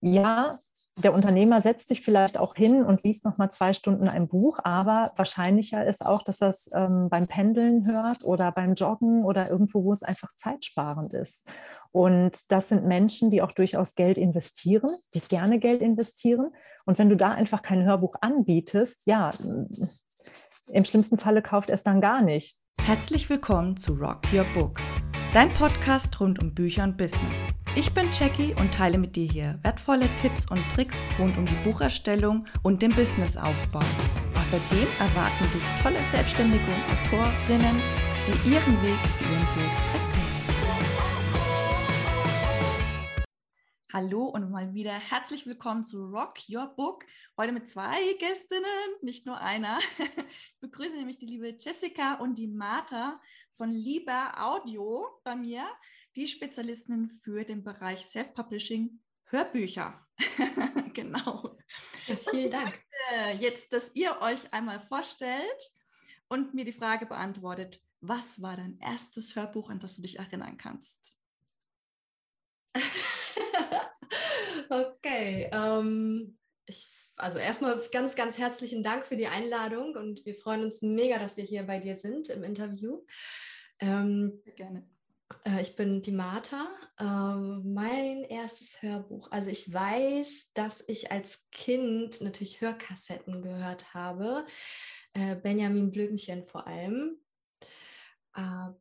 ja, der Unternehmer setzt sich vielleicht auch hin und liest noch mal zwei Stunden ein Buch, aber wahrscheinlicher ist auch, dass er es ähm, beim Pendeln hört oder beim Joggen oder irgendwo, wo es einfach zeitsparend ist. Und das sind Menschen, die auch durchaus Geld investieren, die gerne Geld investieren. Und wenn du da einfach kein Hörbuch anbietest, ja, im schlimmsten Falle kauft er es dann gar nicht. Herzlich willkommen zu Rock Your Book, dein Podcast rund um Bücher und Business. Ich bin Jackie und teile mit dir hier wertvolle Tipps und Tricks rund um die Bucherstellung und den Businessaufbau. Außerdem erwarten dich tolle Selbstständige und Autorinnen, die ihren Weg zu ihrem Buch erzählen. Hallo und mal wieder herzlich willkommen zu Rock Your Book. Heute mit zwei Gästinnen, nicht nur einer. Ich begrüße nämlich die liebe Jessica und die Martha von Lieber Audio bei mir die Spezialistinnen für den Bereich Self-Publishing Hörbücher. genau. Ja, vielen Dank. Jetzt, dass ihr euch einmal vorstellt und mir die Frage beantwortet, was war dein erstes Hörbuch, an das du dich erinnern kannst? okay. Ähm, ich, also erstmal ganz, ganz herzlichen Dank für die Einladung und wir freuen uns mega, dass wir hier bei dir sind im Interview. Ähm, Gerne. Äh, ich bin die Martha. Ähm, mein erstes Hörbuch. Also ich weiß, dass ich als Kind natürlich Hörkassetten gehört habe. Äh, Benjamin Blümchen vor allem. Aber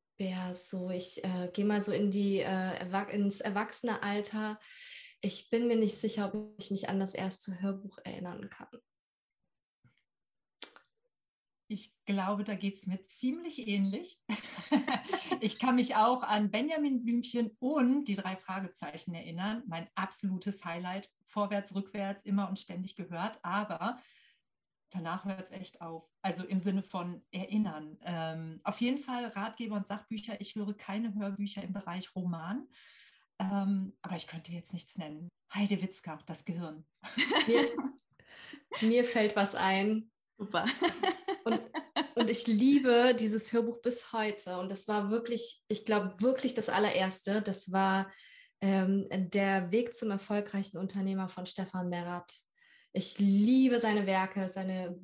so, ich äh, gehe mal so in die, ins Erwachsenealter. Ich bin mir nicht sicher, ob ich mich an das erste Hörbuch erinnern kann. Ich glaube, da geht es mir ziemlich ähnlich. ich kann mich auch an Benjamin Blümchen und die drei Fragezeichen erinnern. Mein absolutes Highlight, vorwärts, rückwärts, immer und ständig gehört. Aber danach hört es echt auf. Also im Sinne von erinnern. Ähm, auf jeden Fall Ratgeber und Sachbücher. Ich höre keine Hörbücher im Bereich Roman. Ähm, aber ich könnte jetzt nichts nennen. Heide Witzka, das Gehirn. Mir, mir fällt was ein. Super. Und, und ich liebe dieses Hörbuch bis heute. Und das war wirklich, ich glaube, wirklich das allererste. Das war ähm, Der Weg zum erfolgreichen Unternehmer von Stefan Merat. Ich liebe seine Werke, seine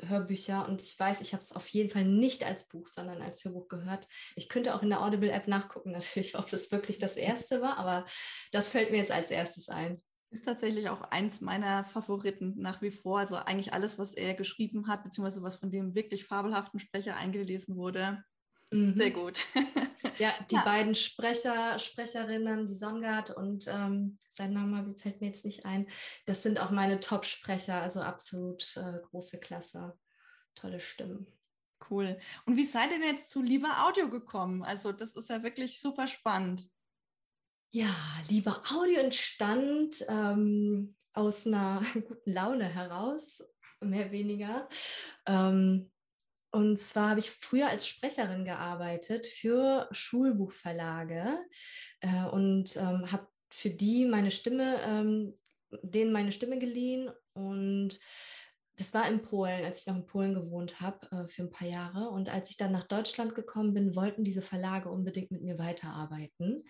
Hörbücher und ich weiß, ich habe es auf jeden Fall nicht als Buch, sondern als Hörbuch gehört. Ich könnte auch in der Audible-App nachgucken, natürlich, ob das wirklich das erste war, aber das fällt mir jetzt als erstes ein. Ist tatsächlich auch eins meiner Favoriten nach wie vor. Also eigentlich alles, was er geschrieben hat, beziehungsweise was von dem wirklich fabelhaften Sprecher eingelesen wurde. Mhm. Sehr gut. ja, die ja. beiden Sprecher, Sprecherinnen, die Songard und ähm, sein Name fällt mir jetzt nicht ein. Das sind auch meine Top-Sprecher, also absolut äh, große Klasse. Tolle Stimmen. Cool. Und wie seid ihr denn jetzt zu Lieber Audio gekommen? Also, das ist ja wirklich super spannend. Ja, lieber Audio entstand ähm, aus einer guten Laune heraus, mehr oder weniger. Ähm, und zwar habe ich früher als Sprecherin gearbeitet für Schulbuchverlage äh, und ähm, habe für die meine Stimme, ähm, denen meine Stimme geliehen und das war in Polen, als ich noch in Polen gewohnt habe äh, für ein paar Jahre. Und als ich dann nach Deutschland gekommen bin, wollten diese Verlage unbedingt mit mir weiterarbeiten,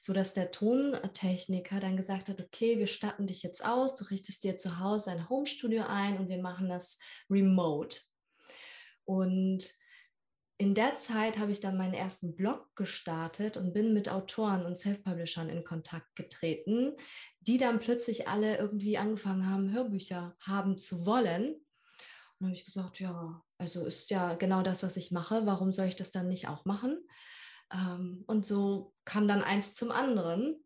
sodass der Tontechniker dann gesagt hat, okay, wir statten dich jetzt aus, du richtest dir zu Hause ein Homestudio ein und wir machen das remote. Und in der Zeit habe ich dann meinen ersten Blog gestartet und bin mit Autoren und Self-Publishern in Kontakt getreten, die dann plötzlich alle irgendwie angefangen haben, Hörbücher haben zu wollen. Und dann habe ich gesagt, ja, also ist ja genau das, was ich mache. Warum soll ich das dann nicht auch machen? Ähm, und so kam dann eins zum anderen.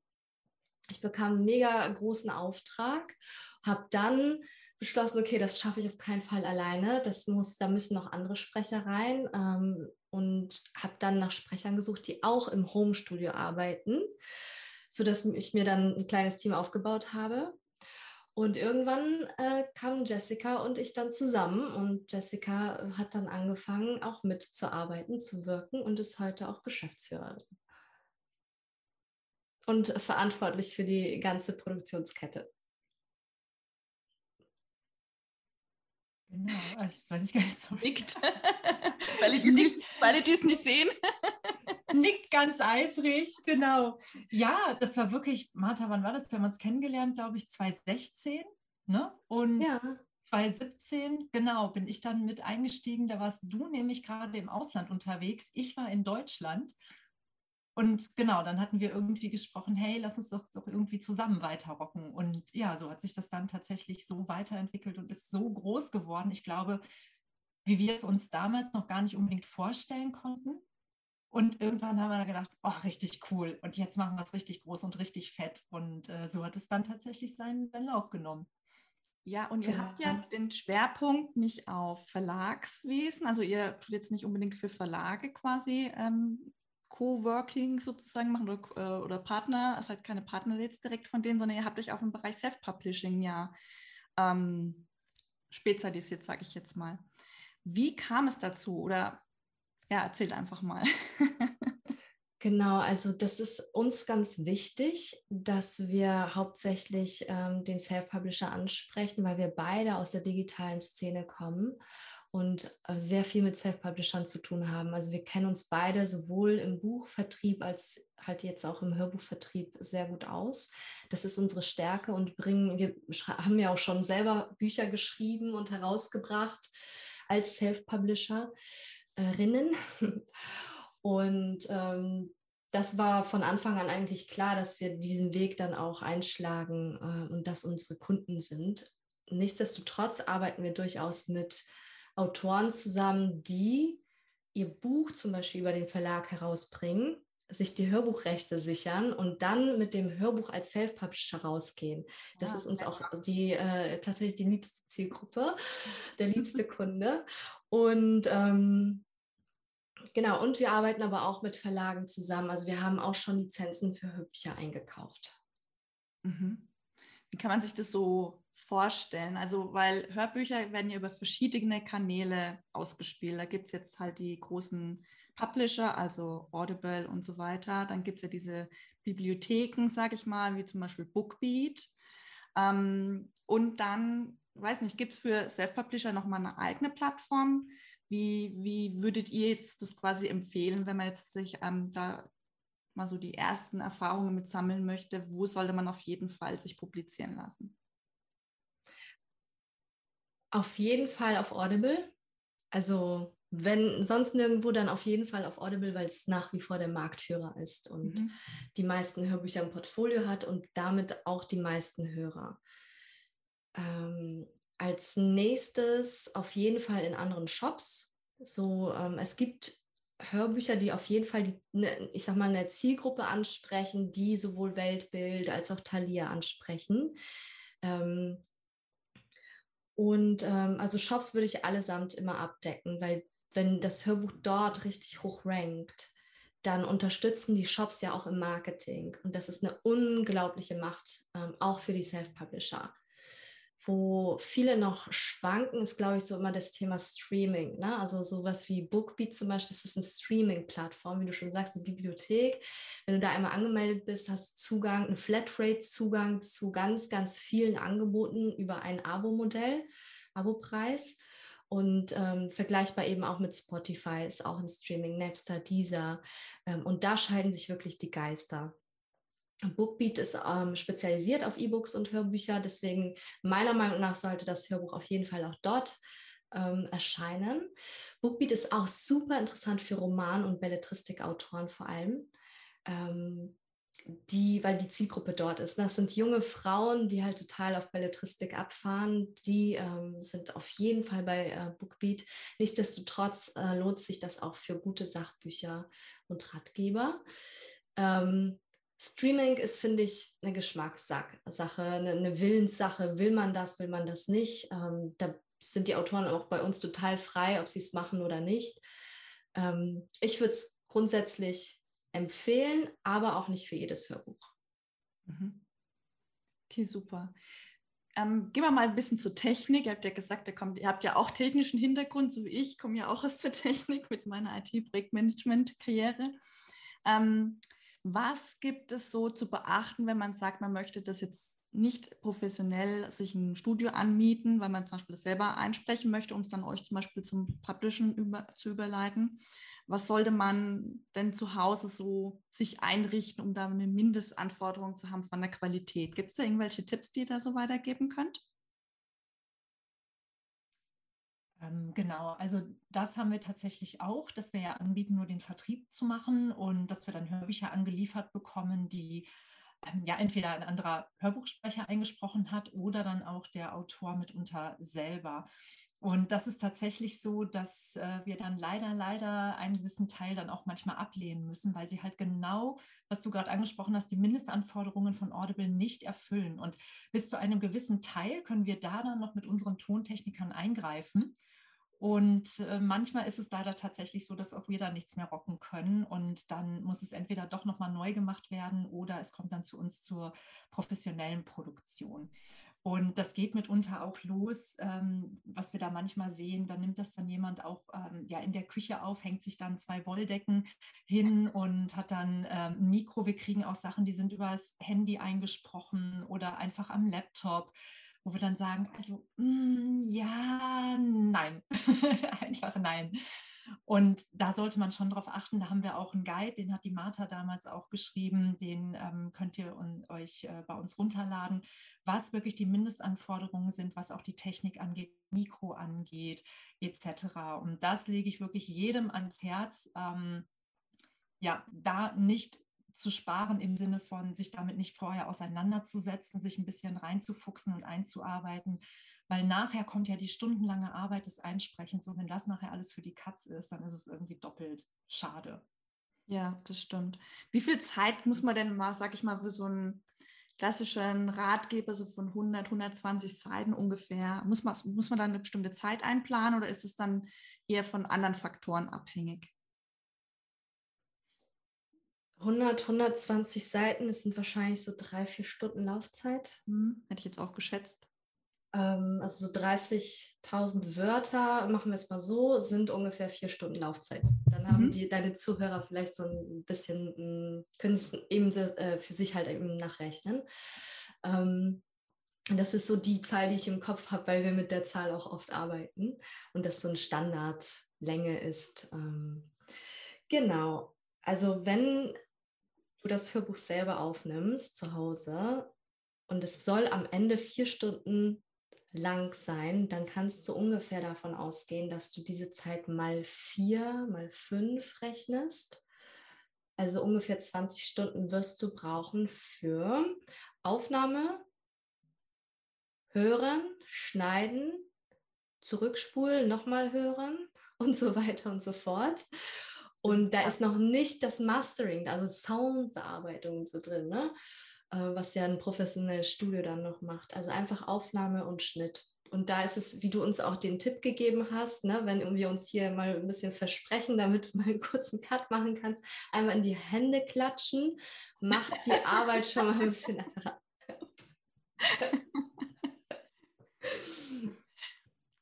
Ich bekam einen mega großen Auftrag, habe dann beschlossen, okay, das schaffe ich auf keinen Fall alleine. Das muss, da müssen noch andere Sprecher rein ähm, und habe dann nach Sprechern gesucht, die auch im Homestudio arbeiten, sodass ich mir dann ein kleines Team aufgebaut habe. Und irgendwann äh, kamen Jessica und ich dann zusammen und Jessica hat dann angefangen, auch mitzuarbeiten, zu wirken und ist heute auch Geschäftsführerin. Und verantwortlich für die ganze Produktionskette. Genau, das weiß ich gar nicht so. Nickt. weil, ich nicht, weil die es nicht sehen. nickt ganz eifrig, genau. Ja, das war wirklich, Martha, wann war das? Wir haben uns kennengelernt, glaube ich, 2016. Ne? Und ja. 2017, genau, bin ich dann mit eingestiegen. Da warst du nämlich gerade im Ausland unterwegs. Ich war in Deutschland. Und genau, dann hatten wir irgendwie gesprochen, hey, lass uns doch, doch irgendwie zusammen weiterrocken. Und ja, so hat sich das dann tatsächlich so weiterentwickelt und ist so groß geworden. Ich glaube, wie wir es uns damals noch gar nicht unbedingt vorstellen konnten. Und irgendwann haben wir dann gedacht, oh, richtig cool. Und jetzt machen wir es richtig groß und richtig fett. Und äh, so hat es dann tatsächlich seinen, seinen Lauf genommen. Ja, und ihr ja. habt ja den Schwerpunkt nicht auf Verlagswesen, also ihr tut jetzt nicht unbedingt für Verlage quasi ähm, Coworking sozusagen machen oder, äh, oder Partner, es ist halt keine Partner jetzt direkt von denen, sondern ihr habt euch auf den Bereich Self-Publishing ja ähm, spezialisiert, sage ich jetzt mal. Wie kam es dazu? Oder ja, erzählt einfach mal. Genau, also das ist uns ganz wichtig, dass wir hauptsächlich ähm, den Self-Publisher ansprechen, weil wir beide aus der digitalen Szene kommen und äh, sehr viel mit Self-Publishern zu tun haben. Also wir kennen uns beide sowohl im Buchvertrieb als halt jetzt auch im Hörbuchvertrieb sehr gut aus. Das ist unsere Stärke und bringen, wir haben ja auch schon selber Bücher geschrieben und herausgebracht als Self-Publisherinnen. Und ähm, das war von Anfang an eigentlich klar, dass wir diesen Weg dann auch einschlagen äh, und dass unsere Kunden sind. Nichtsdestotrotz arbeiten wir durchaus mit Autoren zusammen, die ihr Buch zum Beispiel über den Verlag herausbringen, sich die Hörbuchrechte sichern und dann mit dem Hörbuch als Self-Publisher rausgehen. Das ja, ist uns auch die äh, tatsächlich die liebste Zielgruppe, der liebste Kunde. Und ähm, genau, und wir arbeiten aber auch mit Verlagen zusammen. Also wir haben auch schon Lizenzen für Hörbücher eingekauft. Mhm. Wie kann man sich das so vorstellen? Also, weil Hörbücher werden ja über verschiedene Kanäle ausgespielt. Da gibt es jetzt halt die großen Publisher, also Audible und so weiter. Dann gibt es ja diese Bibliotheken, sage ich mal, wie zum Beispiel Bookbeat. Ähm, und dann, weiß nicht, gibt es für Self-Publisher nochmal eine eigene Plattform? Wie, wie würdet ihr jetzt das quasi empfehlen, wenn man jetzt sich ähm, da mal so die ersten Erfahrungen mit sammeln möchte? Wo sollte man auf jeden Fall sich publizieren lassen? Auf jeden Fall auf Audible. Also wenn sonst nirgendwo, dann auf jeden Fall auf Audible, weil es nach wie vor der Marktführer ist und mhm. die meisten Hörbücher im Portfolio hat und damit auch die meisten Hörer. Ähm, als nächstes auf jeden Fall in anderen Shops. So, ähm, es gibt Hörbücher, die auf jeden Fall die, ne, ich sag mal, eine Zielgruppe ansprechen, die sowohl Weltbild als auch Thalia ansprechen. Ähm, und ähm, also Shops würde ich allesamt immer abdecken, weil wenn das Hörbuch dort richtig hoch rankt, dann unterstützen die Shops ja auch im Marketing. Und das ist eine unglaubliche Macht, ähm, auch für die Self-Publisher wo viele noch schwanken, ist, glaube ich, so immer das Thema Streaming. Ne? Also sowas wie Bookbeat zum Beispiel, das ist eine Streaming-Plattform, wie du schon sagst, eine Bibliothek. Wenn du da einmal angemeldet bist, hast du Zugang, einen Flatrate-Zugang zu ganz, ganz vielen Angeboten über ein Abo-Modell, Abo-Preis. Und ähm, vergleichbar eben auch mit Spotify ist auch ein Streaming, Napster, Deezer. Ähm, und da scheiden sich wirklich die Geister. Bookbeat ist ähm, spezialisiert auf E-Books und Hörbücher, deswegen meiner Meinung nach sollte das Hörbuch auf jeden Fall auch dort ähm, erscheinen. Bookbeat ist auch super interessant für Roman- und Belletristikautoren vor allem, ähm, die, weil die Zielgruppe dort ist. Das sind junge Frauen, die halt total auf Belletristik abfahren. Die ähm, sind auf jeden Fall bei äh, Bookbeat. Nichtsdestotrotz äh, lohnt sich das auch für gute Sachbücher und Ratgeber. Ähm, Streaming ist, finde ich, eine Geschmackssache, eine, Willenssache. Will man das, will man das nicht? Ähm, da sind die Autoren auch bei uns total frei, ob sie es machen oder nicht. Ähm, ich würde es grundsätzlich empfehlen, aber auch nicht für jedes Hörbuch. Mhm. Okay, super. Ähm, gehen wir mal ein bisschen zur Technik. Ihr habt ja gesagt, ihr, kommt, ihr habt ja auch technischen Hintergrund, so wie ich. Ich komme ja auch aus der Technik mit meiner IT-Projektmanagement-Karriere. Ähm, was gibt es so zu beachten, wenn man sagt, man möchte das jetzt nicht professionell sich ein Studio anmieten, weil man zum Beispiel das selber einsprechen möchte, um es dann euch zum Beispiel zum Publishen über, zu überleiten. Was sollte man denn zu Hause so sich einrichten, um da eine Mindestanforderung zu haben von der Qualität? Gibt es da irgendwelche Tipps, die ihr da so weitergeben könnt? Ähm, genau, also das haben wir tatsächlich auch, dass wir ja anbieten, nur den Vertrieb zu machen und dass wir dann Hörbücher angeliefert bekommen, die ähm, ja entweder ein anderer Hörbuchsprecher eingesprochen hat oder dann auch der Autor mitunter selber. Und das ist tatsächlich so, dass äh, wir dann leider, leider einen gewissen Teil dann auch manchmal ablehnen müssen, weil sie halt genau, was du gerade angesprochen hast, die Mindestanforderungen von Audible nicht erfüllen. Und bis zu einem gewissen Teil können wir da dann noch mit unseren Tontechnikern eingreifen. Und äh, manchmal ist es leider tatsächlich so, dass auch wir da nichts mehr rocken können. Und dann muss es entweder doch nochmal neu gemacht werden oder es kommt dann zu uns zur professionellen Produktion. Und das geht mitunter auch los, ähm, was wir da manchmal sehen. Da nimmt das dann jemand auch ähm, ja, in der Küche auf, hängt sich dann zwei Wolldecken hin und hat dann ähm, ein Mikro. Wir kriegen auch Sachen, die sind übers Handy eingesprochen oder einfach am Laptop wo wir dann sagen, also mm, ja, nein, einfach nein. Und da sollte man schon darauf achten. Da haben wir auch einen Guide, den hat die Martha damals auch geschrieben. Den ähm, könnt ihr un, euch äh, bei uns runterladen, was wirklich die Mindestanforderungen sind, was auch die Technik angeht, Mikro angeht, etc. Und das lege ich wirklich jedem ans Herz. Ähm, ja, da nicht zu sparen im Sinne von sich damit nicht vorher auseinanderzusetzen, sich ein bisschen reinzufuchsen und einzuarbeiten, weil nachher kommt ja die stundenlange Arbeit des Einsprechens und wenn das nachher alles für die Katz ist, dann ist es irgendwie doppelt schade. Ja, das stimmt. Wie viel Zeit muss man denn mal, sag ich mal, für so einen klassischen Ratgeber so von 100, 120 Seiten ungefähr, muss man, muss man da eine bestimmte Zeit einplanen oder ist es dann eher von anderen Faktoren abhängig? 100, 120 Seiten, das sind wahrscheinlich so drei, vier Stunden Laufzeit. Hm, hätte ich jetzt auch geschätzt. Ähm, also so 30.000 Wörter, machen wir es mal so, sind ungefähr vier Stunden Laufzeit. Dann mhm. haben die, deine Zuhörer vielleicht so ein bisschen, hm, können es eben äh, für sich halt eben nachrechnen. Ähm, das ist so die Zahl, die ich im Kopf habe, weil wir mit der Zahl auch oft arbeiten und das so eine Standardlänge ist. Ähm, genau. Also wenn das Hörbuch selber aufnimmst zu Hause und es soll am Ende vier Stunden lang sein, dann kannst du ungefähr davon ausgehen, dass du diese Zeit mal vier, mal fünf rechnest. Also ungefähr 20 Stunden wirst du brauchen für Aufnahme, Hören, Schneiden, Zurückspulen, nochmal hören und so weiter und so fort. Und da ist noch nicht das Mastering, also Soundbearbeitung so drin, ne? Äh, was ja ein professionelles Studio dann noch macht. Also einfach Aufnahme und Schnitt. Und da ist es, wie du uns auch den Tipp gegeben hast, ne, wenn wir uns hier mal ein bisschen versprechen, damit du mal einen kurzen Cut machen kannst, einmal in die Hände klatschen, macht die Arbeit schon mal ein bisschen einfacher.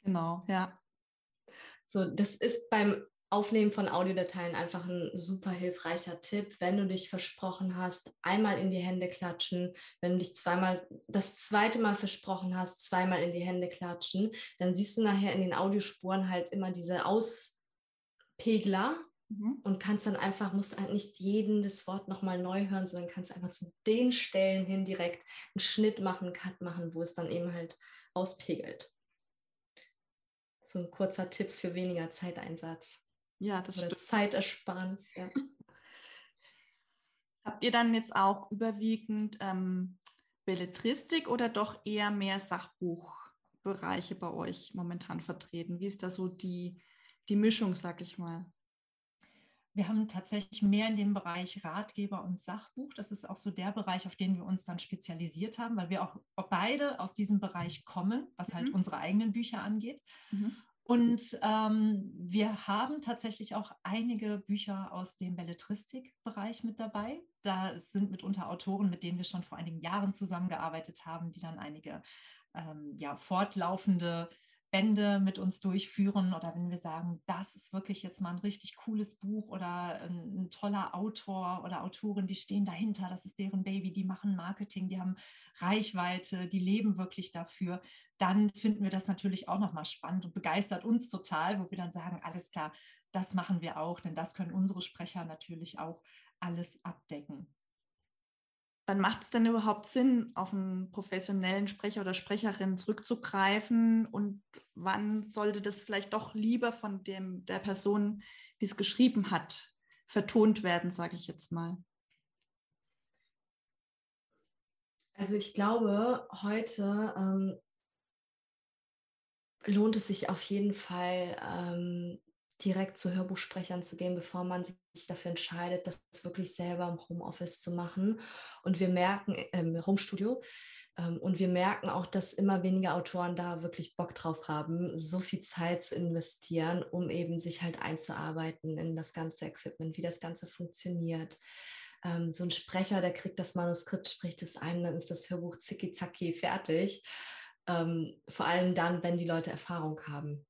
Genau, ja. So, das ist beim Aufnehmen von Audiodateien einfach ein super hilfreicher Tipp. Wenn du dich versprochen hast, einmal in die Hände klatschen. Wenn du dich zweimal, das zweite Mal versprochen hast, zweimal in die Hände klatschen, dann siehst du nachher in den Audiospuren halt immer diese Auspegler mhm. und kannst dann einfach, musst halt nicht jedes Wort nochmal neu hören, sondern kannst einfach zu den Stellen hin direkt einen Schnitt machen, einen Cut machen, wo es dann eben halt auspegelt. So ein kurzer Tipp für weniger Zeiteinsatz. Ja, das Oder stimmt. Zeitersparnis, ja. Habt ihr dann jetzt auch überwiegend ähm, Belletristik oder doch eher mehr Sachbuchbereiche bei euch momentan vertreten? Wie ist da so die, die Mischung, sag ich mal? Wir haben tatsächlich mehr in dem Bereich Ratgeber und Sachbuch. Das ist auch so der Bereich, auf den wir uns dann spezialisiert haben, weil wir auch beide aus diesem Bereich kommen, was halt mhm. unsere eigenen Bücher angeht. Mhm. Und ähm, wir haben tatsächlich auch einige Bücher aus dem Belletristikbereich mit dabei. Da sind mitunter Autoren, mit denen wir schon vor einigen Jahren zusammengearbeitet haben, die dann einige ähm, ja, fortlaufende Bände mit uns durchführen oder wenn wir sagen, das ist wirklich jetzt mal ein richtig cooles Buch oder ein, ein, toller Autor oder Autorin, die stehen dahinter, das ist deren Baby, die machen Marketing, die haben Reichweite, die leben wirklich dafür, dann finden wir das natürlich auch nochmal spannend und begeistert uns total, wo wir dann sagen, alles klar, das machen wir auch, denn das können unsere Sprecher natürlich auch alles abdecken. Wann macht es denn überhaupt Sinn, auf einen professionellen Sprecher oder Sprecherin zurückzugreifen? Und wann sollte das vielleicht doch lieber von dem, der Person, die es geschrieben hat, vertont werden, sage ich jetzt mal? Also ich glaube, heute ähm, lohnt es sich auf jeden Fall, ähm, direkt zu Hörbuchsprechern zu gehen, bevor man sich dafür entscheidet, das wirklich selber im Homeoffice zu machen. Und wir merken, äh, im Homestudio, ähm, und wir merken auch, dass immer weniger Autoren da wirklich Bock drauf haben, so viel Zeit zu investieren, um eben sich halt einzuarbeiten in das ganze Equipment, wie das Ganze funktioniert. Ähm, so ein Sprecher, der kriegt das Manuskript, spricht es ein, dann ist das Hörbuch zicki-zacki fertig. Ähm, vor allem dann, wenn die Leute Erfahrung haben.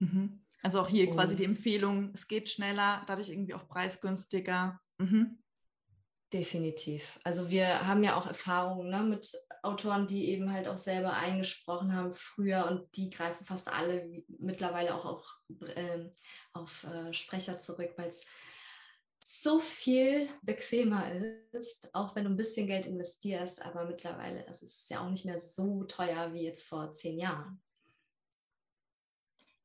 Mhm. Also auch hier quasi die Empfehlung, es geht schneller, dadurch irgendwie auch preisgünstiger. Mhm. Definitiv. Also wir haben ja auch Erfahrungen ne, mit Autoren, die eben halt auch selber eingesprochen haben früher und die greifen fast alle mittlerweile auch auf, äh, auf äh, Sprecher zurück, weil es so viel bequemer ist, auch wenn du ein bisschen Geld investierst, aber mittlerweile ist es ja auch nicht mehr so teuer wie jetzt vor zehn Jahren.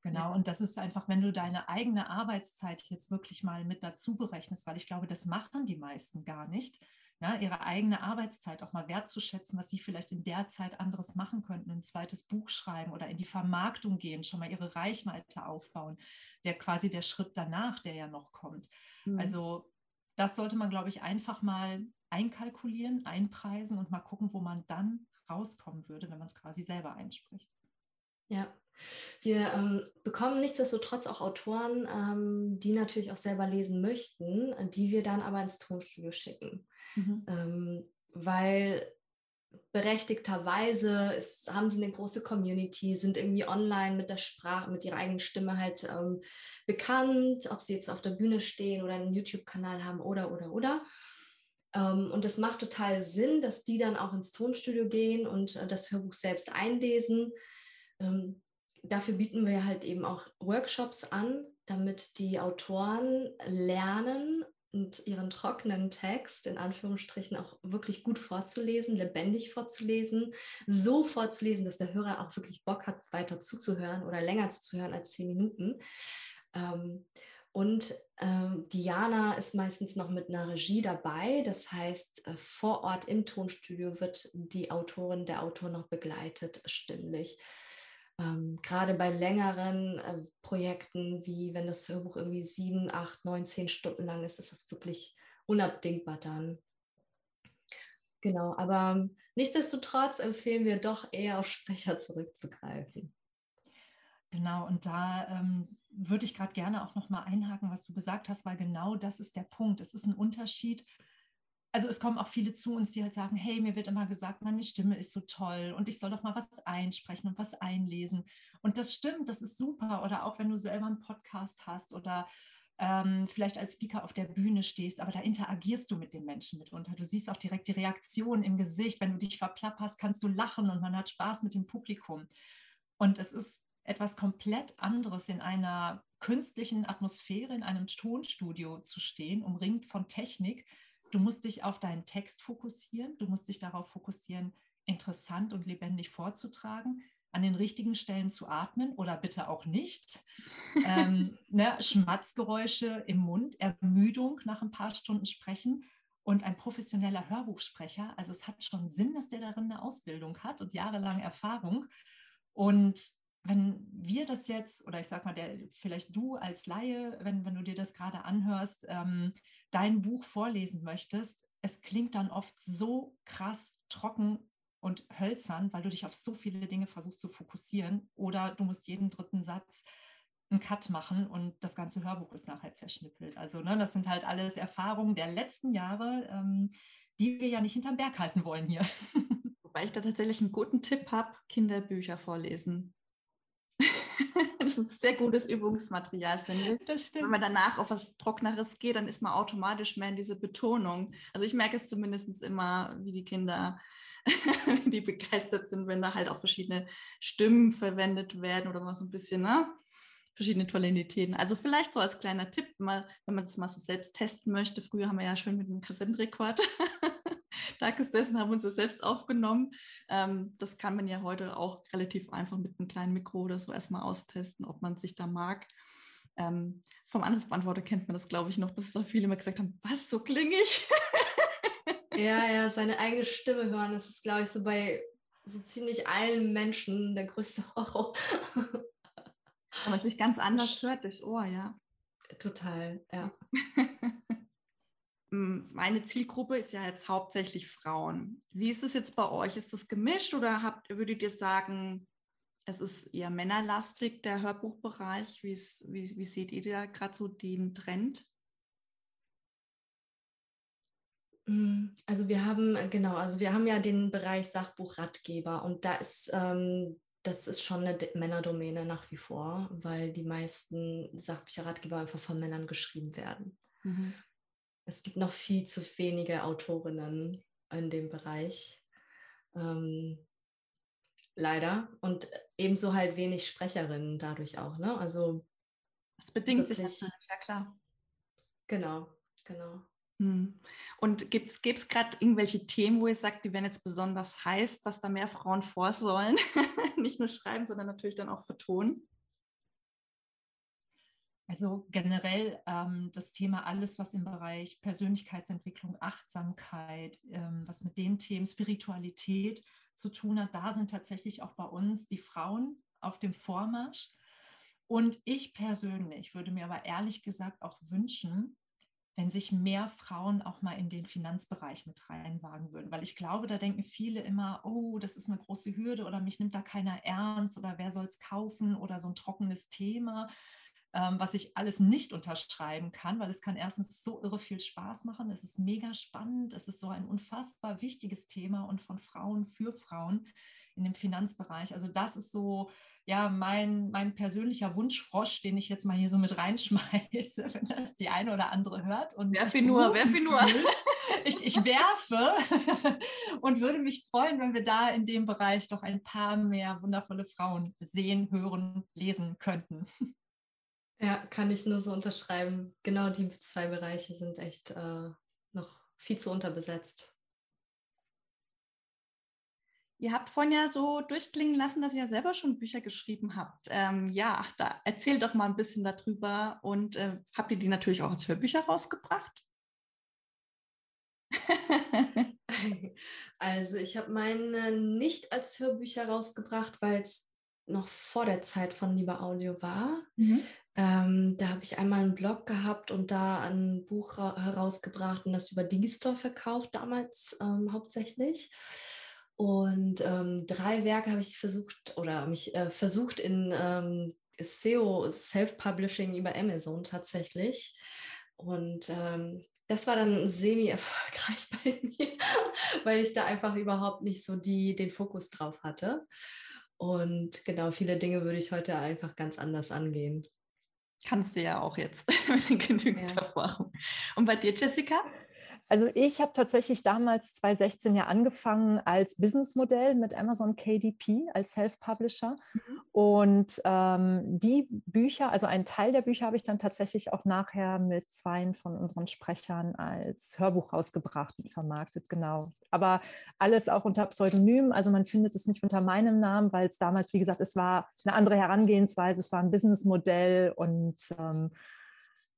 Genau, und das ist einfach, wenn du deine eigene Arbeitszeit jetzt wirklich mal mit dazu berechnest, weil ich glaube, das machen die meisten gar nicht, ne? ihre eigene Arbeitszeit auch mal wertzuschätzen, was sie vielleicht in der Zeit anderes machen könnten, ein zweites Buch schreiben oder in die Vermarktung gehen, schon mal ihre Reichweite aufbauen, der quasi der Schritt danach, der ja noch kommt. Mhm. Also das sollte man, glaube ich, einfach mal einkalkulieren, einpreisen und mal gucken, wo man dann rauskommen würde, wenn man es quasi selber einspricht. Ja, wir ähm, bekommen nichtsdestotrotz auch Autoren, ähm, die natürlich auch selber lesen möchten, die wir dann aber ins Tonstudio schicken. Mhm. Ähm, weil berechtigterweise ist, haben die eine große Community, sind irgendwie online mit der Sprache, mit ihrer eigenen Stimme halt ähm, bekannt, ob sie jetzt auf der Bühne stehen oder einen YouTube-Kanal haben oder, oder, oder. Ähm, und es macht total Sinn, dass die dann auch ins Tonstudio gehen und äh, das Hörbuch selbst einlesen ähm, dafür bieten wir halt eben auch Workshops an, damit die Autoren lernen und ihren trockenen Text in Anführungsstrichen auch wirklich gut vorzulesen, lebendig vorzulesen, so vorzulesen, dass der Hörer auch wirklich Bock hat, weiter zuzuhören oder länger zuzuhören als zehn Minuten. Ähm, und ähm, Diana ist meistens noch mit einer Regie dabei. Das heißt, äh, vor Ort im Tonstudio wird die Autorin, der Autor noch begleitet, stimmlich ähm, gerade bei längeren äh, Projekten, wie wenn das Hörbuch irgendwie sieben, acht, neun, zehn Stunden lang ist, ist das wirklich unabdingbar dann. Genau, aber nichtsdestotrotz empfehlen wir doch eher auf Sprecher zurückzugreifen. Genau, und da ähm, würde ich gerade gerne auch noch mal einhaken, was du gesagt hast, weil genau das ist der Punkt. Es ist ein Unterschied, also es kommen auch viele zu uns, die halt sagen, hey, mir wird immer gesagt, meine Stimme ist so toll und ich soll doch mal was einsprechen und was einlesen. Und das stimmt, das ist super. Oder auch wenn du selber einen Podcast hast oder ähm, vielleicht als Speaker auf der Bühne stehst, aber da interagierst du mit den Menschen mitunter. Du siehst auch direkt die Reaktion im Gesicht. Wenn du dich verplapperst, kannst du lachen und man hat Spaß mit dem Publikum. Und es ist etwas komplett anderes in einer künstlichen Atmosphäre, in einem Tonstudio zu stehen, umringt von Technik, Du musst dich auf deinen Text fokussieren. Du musst dich darauf fokussieren, interessant und lebendig vorzutragen, an den richtigen Stellen zu atmen oder bitte auch nicht. ähm, ne, Schmatzgeräusche im Mund, Ermüdung nach ein paar Stunden Sprechen und ein professioneller Hörbuchsprecher. Also es hat schon Sinn, dass der darin eine Ausbildung hat und jahrelange Erfahrung. Und wenn wir das jetzt, oder ich sag mal, der, vielleicht du als Laie, wenn, wenn du dir das gerade anhörst, ähm, dein Buch vorlesen möchtest, es klingt dann oft so krass trocken und hölzern, weil du dich auf so viele Dinge versuchst zu fokussieren oder du musst jeden dritten Satz einen Cut machen und das ganze Hörbuch ist nachher zerschnippelt. Also ne, das sind halt alles Erfahrungen der letzten Jahre, ähm, die wir ja nicht hinterm Berg halten wollen hier. Wobei ich da tatsächlich einen guten Tipp habe, Kinderbücher vorlesen. das ist ein sehr gutes Übungsmaterial, finde ich. Das stimmt. Wenn man danach auf was Trockeneres geht, dann ist man automatisch mehr in diese Betonung. Also ich merke es zumindest immer, wie die Kinder, wie die begeistert sind, wenn da halt auch verschiedene Stimmen verwendet werden oder mal so ein bisschen, ne? verschiedene Tonalitäten. Also vielleicht so als kleiner Tipp, mal, wenn man das mal so selbst testen möchte. Früher haben wir ja schön mit einem Kassettenrekorder da gesessen, haben uns das selbst aufgenommen. Ähm, das kann man ja heute auch relativ einfach mit einem kleinen Mikro oder so erstmal austesten, ob man sich da mag. Ähm, vom Anrufbeantworter kennt man das, glaube ich, noch, dass da viele immer gesagt haben, was, so klinge ich? ja, ja, seine eigene Stimme hören, das ist, glaube ich, so bei so ziemlich allen Menschen der größte Horror. Wenn man sich ganz anders hört durchs Ohr, ja. Total, ja. Meine Zielgruppe ist ja jetzt hauptsächlich Frauen. Wie ist es jetzt bei euch? Ist das gemischt oder habt, würdet ihr sagen, es ist eher männerlastig, der Hörbuchbereich? Wie, ist, wie, wie seht ihr da gerade so den Trend? Mm, also wir haben, genau, also wir haben ja den Bereich Sachbuchratgeber und da ist ähm, das ist schon eine Männerdomäne nach wie vor, weil die meisten Sachbücherratgeber einfach von Männern geschrieben werden. Mhm. Es gibt noch viel zu wenige Autorinnen in dem Bereich. Ähm, leider. Und ebenso halt wenig Sprecherinnen dadurch auch. Ne? Also das bedingt sich natürlich, ja klar. Genau, genau. Hm. Und gibt es gerade irgendwelche Themen, wo ihr sagt, die werden jetzt besonders heiß, dass da mehr Frauen vor sollen? Nicht nur schreiben, sondern natürlich dann auch vertonen? Also generell ähm, das Thema alles, was im Bereich Persönlichkeitsentwicklung, Achtsamkeit, ähm, was mit den Themen Spiritualität zu tun hat, da sind tatsächlich auch bei uns die Frauen auf dem Vormarsch. Und ich persönlich würde mir aber ehrlich gesagt auch wünschen, wenn sich mehr Frauen auch mal in den Finanzbereich mit reinwagen würden. Weil ich glaube, da denken viele immer, oh, das ist eine große Hürde oder mich nimmt da keiner ernst oder wer soll es kaufen oder so ein trockenes Thema, ähm, was ich alles nicht unterschreiben kann, weil es kann erstens so irre viel Spaß machen, es ist mega spannend, es ist so ein unfassbar wichtiges Thema und von Frauen für Frauen in dem Finanzbereich. Also das ist so ja mein, mein persönlicher Wunschfrosch, den ich jetzt mal hier so mit reinschmeiße, wenn das die eine oder andere hört. Und werf ihn nur, werf ihn nur. Ich, ich werfe und würde mich freuen, wenn wir da in dem Bereich doch ein paar mehr wundervolle Frauen sehen, hören, lesen könnten. Ja, kann ich nur so unterschreiben. Genau die zwei Bereiche sind echt äh, noch viel zu unterbesetzt. Ihr habt vorhin ja so durchklingen lassen, dass ihr ja selber schon Bücher geschrieben habt. Ähm, ja, da erzählt doch mal ein bisschen darüber und äh, habt ihr die natürlich auch als Hörbücher rausgebracht? also ich habe meine nicht als Hörbücher rausgebracht, weil es noch vor der Zeit von Lieber Audio war. Mhm. Ähm, da habe ich einmal einen Blog gehabt und da ein Buch herausgebracht und das über Digistore verkauft damals ähm, hauptsächlich. Und ähm, drei Werke habe ich versucht oder mich äh, versucht in ähm, SEO, Self-Publishing über Amazon tatsächlich. Und ähm, das war dann semi-erfolgreich bei mir, weil ich da einfach überhaupt nicht so die, den Fokus drauf hatte. Und genau, viele Dinge würde ich heute einfach ganz anders angehen. Kannst du ja auch jetzt mit genügend ja. Erfahrung. Und bei dir, Jessica? Also ich habe tatsächlich damals 2016 ja angefangen als Businessmodell mit Amazon KDP als Self-Publisher. Mhm. Und ähm, die Bücher, also einen Teil der Bücher habe ich dann tatsächlich auch nachher mit zwei von unseren Sprechern als Hörbuch rausgebracht und vermarktet, genau. Aber alles auch unter Pseudonym. Also man findet es nicht unter meinem Namen, weil es damals, wie gesagt, es war eine andere Herangehensweise, es war ein Businessmodell und ähm,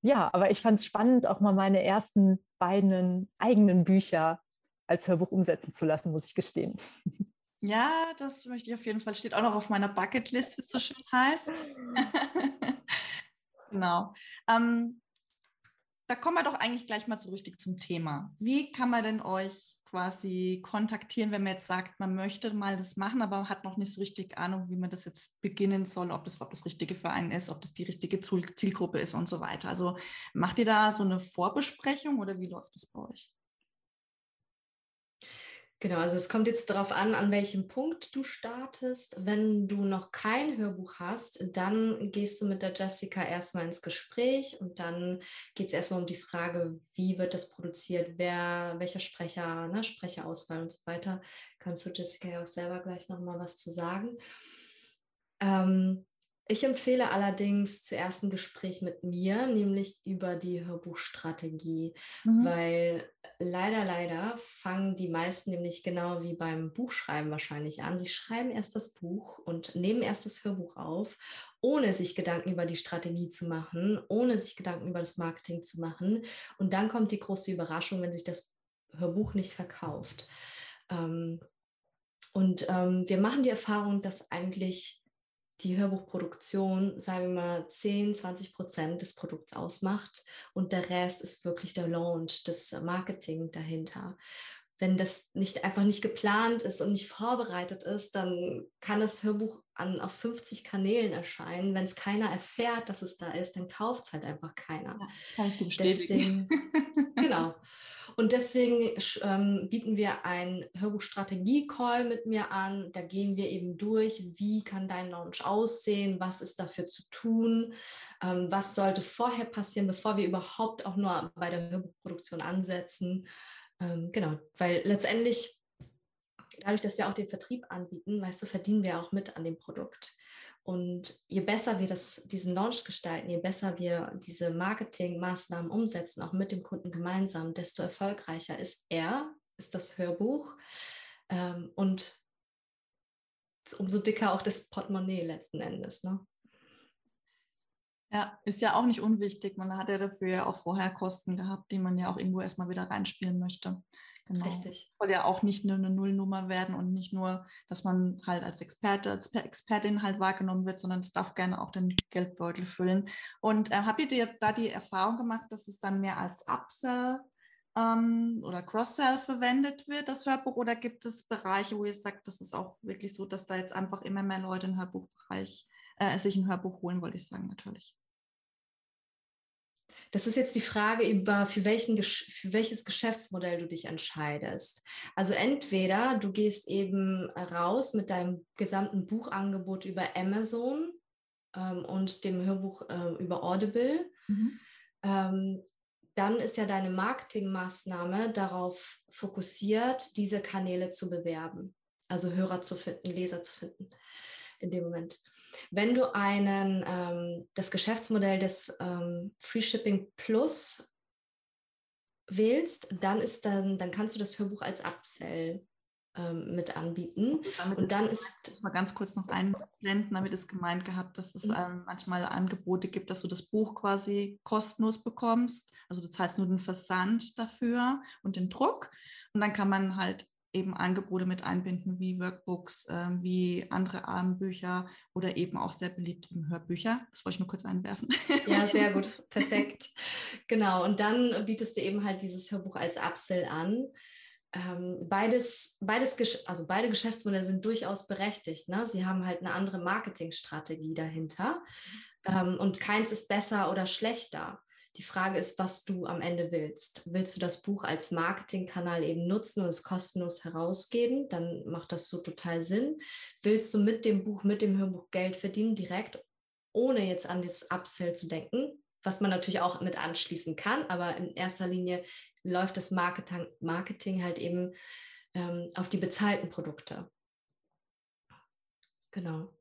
ja, aber ich fand es spannend, auch mal meine ersten beiden eigenen Bücher als Hörbuch umsetzen zu lassen, muss ich gestehen. Ja, das möchte ich auf jeden Fall. Steht auch noch auf meiner Bucketlist, wie es so schön heißt. genau. Ähm, da kommen wir doch eigentlich gleich mal so richtig zum Thema. Wie kann man denn euch quasi kontaktieren, wenn man jetzt sagt, man möchte mal das machen, aber hat noch nicht so richtig Ahnung, wie man das jetzt beginnen soll, ob das überhaupt das richtige Verein ist, ob das die richtige Zielgruppe ist und so weiter. Also macht ihr da so eine Vorbesprechung oder wie läuft das bei euch? Genau, also es kommt jetzt darauf an, an welchem Punkt du startest. Wenn du noch kein Hörbuch hast, dann gehst du mit der Jessica erstmal ins Gespräch und dann geht es erstmal um die Frage, wie wird das produziert, wer, welcher Sprecher, ne, Sprecherauswahl und so weiter. Kannst du Jessica ja auch selber gleich nochmal was zu sagen. Ähm, ich empfehle allerdings zuerst ein Gespräch mit mir, nämlich über die Hörbuchstrategie, mhm. weil leider, leider fangen die meisten nämlich genau wie beim Buchschreiben wahrscheinlich an. Sie schreiben erst das Buch und nehmen erst das Hörbuch auf, ohne sich Gedanken über die Strategie zu machen, ohne sich Gedanken über das Marketing zu machen. Und dann kommt die große Überraschung, wenn sich das Hörbuch nicht verkauft. Ähm, und ähm, wir machen die Erfahrung, dass eigentlich die Hörbuchproduktion, sagen wir mal, 10, 20 Prozent des Produkts ausmacht und der Rest ist wirklich der Launch, das Marketing dahinter. Wenn das nicht einfach nicht geplant ist und nicht vorbereitet ist, dann kann das Hörbuch an, auf 50 Kanälen erscheinen. Wenn es keiner erfährt, dass es da ist, dann kauft es halt einfach keiner. Ja, kann ich bestätigen. Deswegen, genau. Und deswegen ähm, bieten wir einen Hörbuchstrategie-Call mit mir an. Da gehen wir eben durch, wie kann dein Launch aussehen, was ist dafür zu tun, ähm, was sollte vorher passieren, bevor wir überhaupt auch nur bei der Hörbuchproduktion ansetzen. Ähm, genau, weil letztendlich dadurch, dass wir auch den Vertrieb anbieten, weißt du, verdienen wir auch mit an dem Produkt. Und je besser wir das, diesen Launch gestalten, je besser wir diese Marketingmaßnahmen umsetzen, auch mit dem Kunden gemeinsam, desto erfolgreicher ist er, ist das Hörbuch. Ähm, und umso dicker auch das Portemonnaie letzten Endes. Ne? Ja, ist ja auch nicht unwichtig. Man hat ja dafür ja auch vorher Kosten gehabt, die man ja auch irgendwo erstmal wieder reinspielen möchte. Genau. Richtig. Soll ja auch nicht nur eine Nullnummer werden und nicht nur, dass man halt als Experte, als Expertin halt wahrgenommen wird, sondern es darf gerne auch den Geldbeutel füllen. Und äh, habt ihr dir da die Erfahrung gemacht, dass es dann mehr als Upsell ähm, oder Cross-Sell verwendet wird, das Hörbuch? Oder gibt es Bereiche, wo ihr sagt, das ist auch wirklich so, dass da jetzt einfach immer mehr Leute im Hörbuchbereich äh, sich ein Hörbuch holen, wollte ich sagen, natürlich. Das ist jetzt die Frage über, für, welchen, für welches Geschäftsmodell du dich entscheidest. Also entweder du gehst eben raus mit deinem gesamten Buchangebot über Amazon ähm, und dem Hörbuch äh, über Audible. Mhm. Ähm, dann ist ja deine Marketingmaßnahme darauf fokussiert, diese Kanäle zu bewerben, also Hörer zu finden, Leser zu finden in dem Moment. Wenn du einen, ähm, das Geschäftsmodell des ähm, Free Shipping Plus wählst, dann ist dann, dann kannst du das Hörbuch als Upsell ähm, mit anbieten. Also und dann ist. Ich mal ganz kurz noch einblenden, damit ist gemeint gehabt, dass es mhm. ähm, manchmal Angebote gibt, dass du das Buch quasi kostenlos bekommst. Also du zahlst nur den Versand dafür und den Druck. Und dann kann man halt eben Angebote mit einbinden, wie Workbooks, äh, wie andere Abendbücher oder eben auch sehr beliebt im Hörbücher. Das wollte ich nur kurz einwerfen. Ja, sehr gut, perfekt. Genau, und dann bietest du eben halt dieses Hörbuch als Upsell an. Ähm, beides, beides, also beide Geschäftsmodelle sind durchaus berechtigt. Ne? Sie haben halt eine andere Marketingstrategie dahinter. Ähm, und keins ist besser oder schlechter. Die Frage ist, was du am Ende willst. Willst du das Buch als Marketingkanal eben nutzen und es kostenlos herausgeben? Dann macht das so total Sinn. Willst du mit dem Buch, mit dem Hörbuch Geld verdienen, direkt, ohne jetzt an das Upsell zu denken? Was man natürlich auch mit anschließen kann, aber in erster Linie läuft das Marketing, Marketing halt eben ähm, auf die bezahlten Produkte. Genau.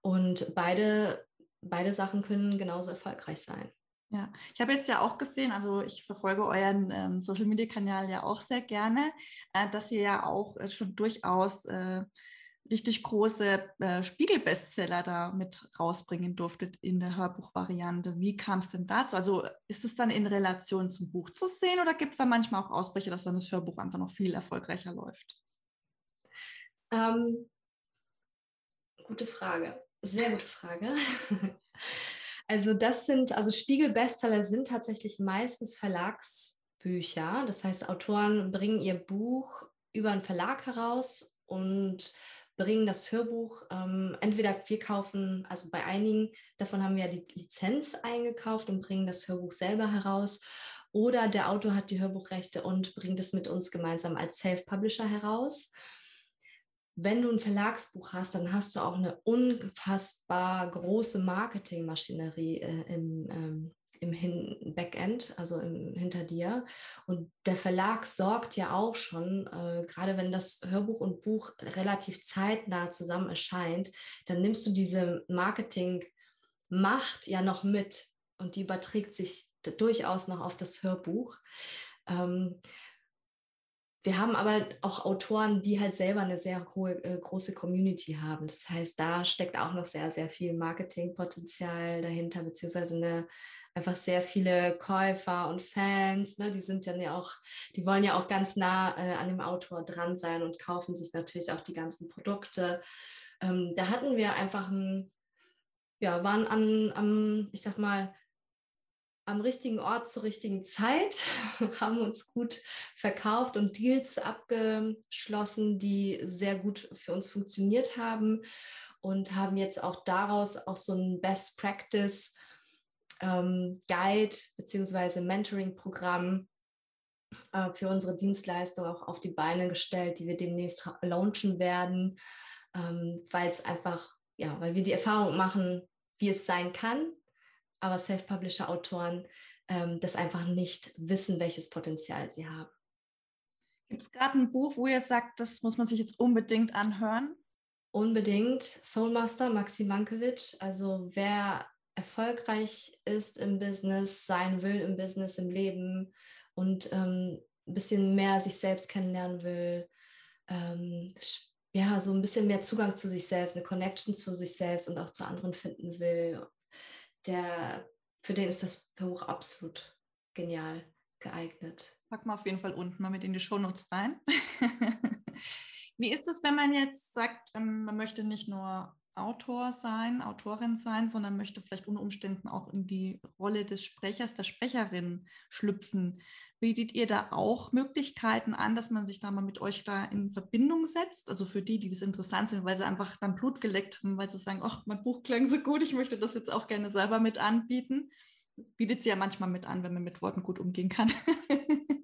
Und beide, beide Sachen können genauso erfolgreich sein. Ja, ich habe jetzt ja auch gesehen, also ich verfolge euren ähm, Social Media Kanal ja auch sehr gerne, äh, dass ihr ja auch äh, schon durchaus äh, richtig große äh, Spiegel-Bestseller da mit rausbringen durftet in der Hörbuchvariante. Wie kam es denn dazu? Also ist es dann in Relation zum Buch zu sehen oder gibt es da manchmal auch Ausbrüche, dass dann das Hörbuch einfach noch viel erfolgreicher läuft? Ähm, gute Frage, sehr gute Frage. Also das sind, also Spiegel-Bestseller sind tatsächlich meistens Verlagsbücher. Das heißt, Autoren bringen ihr Buch über einen Verlag heraus und bringen das Hörbuch. Ähm, entweder wir kaufen, also bei einigen davon haben wir ja die Lizenz eingekauft und bringen das Hörbuch selber heraus. oder der Autor hat die Hörbuchrechte und bringt es mit uns gemeinsam als Self-Publisher heraus. Wenn du ein Verlagsbuch hast, dann hast du auch eine unfassbar große Marketingmaschinerie äh, im, ähm, im Hin Backend, also im, hinter dir. Und der Verlag sorgt ja auch schon, äh, gerade wenn das Hörbuch und Buch relativ zeitnah zusammen erscheint, dann nimmst du diese Marketingmacht ja noch mit und die überträgt sich durchaus noch auf das Hörbuch. Ähm, wir haben aber auch Autoren, die halt selber eine sehr hohe, äh, große Community haben. Das heißt, da steckt auch noch sehr, sehr viel Marketingpotenzial dahinter, beziehungsweise eine, einfach sehr viele Käufer und Fans. Ne? Die sind dann ja auch, die wollen ja auch ganz nah äh, an dem Autor dran sein und kaufen sich natürlich auch die ganzen Produkte. Ähm, da hatten wir einfach ein, ja, waren an, am, ich sag mal, am richtigen Ort zur richtigen Zeit, haben uns gut verkauft und Deals abgeschlossen, die sehr gut für uns funktioniert haben und haben jetzt auch daraus auch so ein Best Practice ähm, Guide bzw. Mentoring-Programm äh, für unsere Dienstleistung auch auf die Beine gestellt, die wir demnächst launchen werden, ähm, weil es einfach, ja, weil wir die Erfahrung machen, wie es sein kann, aber Self-Publisher-Autoren ähm, das einfach nicht wissen, welches Potenzial sie haben. Gibt es gerade ein Buch, wo ihr sagt, das muss man sich jetzt unbedingt anhören? Unbedingt. Soulmaster, Maxi Mankiewicz. Also wer erfolgreich ist im Business, sein will im Business, im Leben und ähm, ein bisschen mehr sich selbst kennenlernen will, ähm, ja, so ein bisschen mehr Zugang zu sich selbst, eine Connection zu sich selbst und auch zu anderen finden will der, für den ist das Buch absolut genial geeignet. Packen wir auf jeden Fall unten mal mit in die Shownotes rein. Wie ist es, wenn man jetzt sagt, ähm, man möchte nicht nur Autor sein, Autorin sein, sondern möchte vielleicht unter Umständen auch in die Rolle des Sprechers, der Sprecherin schlüpfen. Bietet ihr da auch Möglichkeiten an, dass man sich da mal mit euch da in Verbindung setzt? Also für die, die das interessant sind, weil sie einfach dann Blut geleckt haben, weil sie sagen, ach, mein Buch klang so gut, ich möchte das jetzt auch gerne selber mit anbieten. Bietet sie ja manchmal mit an, wenn man mit Worten gut umgehen kann.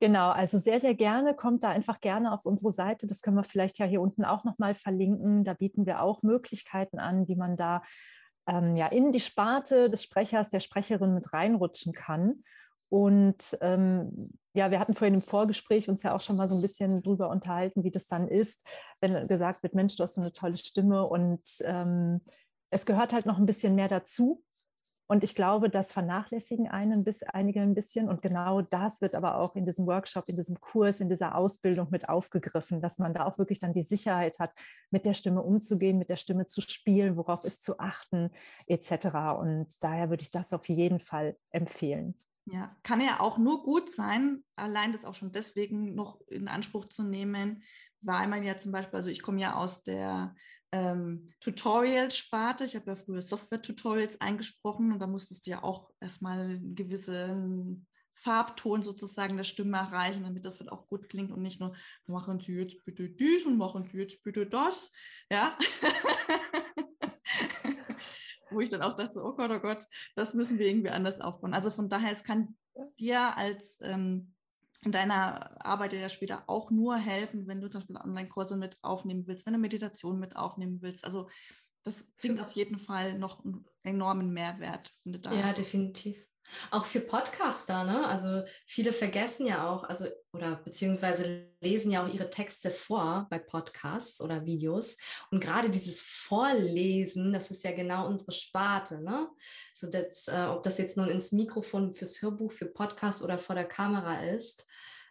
Genau, also sehr, sehr gerne. Kommt da einfach gerne auf unsere Seite. Das können wir vielleicht ja hier unten auch nochmal verlinken. Da bieten wir auch Möglichkeiten an, wie man da ähm, ja in die Sparte des Sprechers, der Sprecherin mit reinrutschen kann. Und ähm, ja, wir hatten vorhin im Vorgespräch uns ja auch schon mal so ein bisschen drüber unterhalten, wie das dann ist, wenn gesagt wird, Mensch, du hast so eine tolle Stimme und ähm, es gehört halt noch ein bisschen mehr dazu. Und ich glaube, das vernachlässigen einen bis, einige ein bisschen. Und genau das wird aber auch in diesem Workshop, in diesem Kurs, in dieser Ausbildung mit aufgegriffen, dass man da auch wirklich dann die Sicherheit hat, mit der Stimme umzugehen, mit der Stimme zu spielen, worauf ist zu achten, etc. Und daher würde ich das auf jeden Fall empfehlen. Ja, kann ja auch nur gut sein, allein das auch schon deswegen noch in Anspruch zu nehmen, weil man ja zum Beispiel, also ich komme ja aus der ähm, Tutorial-Sparte, ich habe ja früher Software-Tutorials eingesprochen und da musstest du ja auch erstmal einen gewissen Farbton sozusagen der Stimme erreichen, damit das halt auch gut klingt und nicht nur, machen Sie jetzt bitte dies und machen Sie jetzt bitte das, ja. Wo ich dann auch dachte, oh Gott, oh Gott, das müssen wir irgendwie anders aufbauen. Also von daher, es kann dir als ähm, deiner Arbeit ja später auch nur helfen, wenn du zum Beispiel Online-Kurse mit aufnehmen willst, wenn du Meditation mit aufnehmen willst. Also das bringt auf jeden Fall noch einen enormen Mehrwert. Finde da. Ja, definitiv. Auch für Podcaster, ne? Also viele vergessen ja auch, also oder beziehungsweise lesen ja auch ihre Texte vor bei Podcasts oder Videos. Und gerade dieses Vorlesen, das ist ja genau unsere Sparte, ne? So dass, äh, ob das jetzt nun ins Mikrofon fürs Hörbuch, für Podcast oder vor der Kamera ist,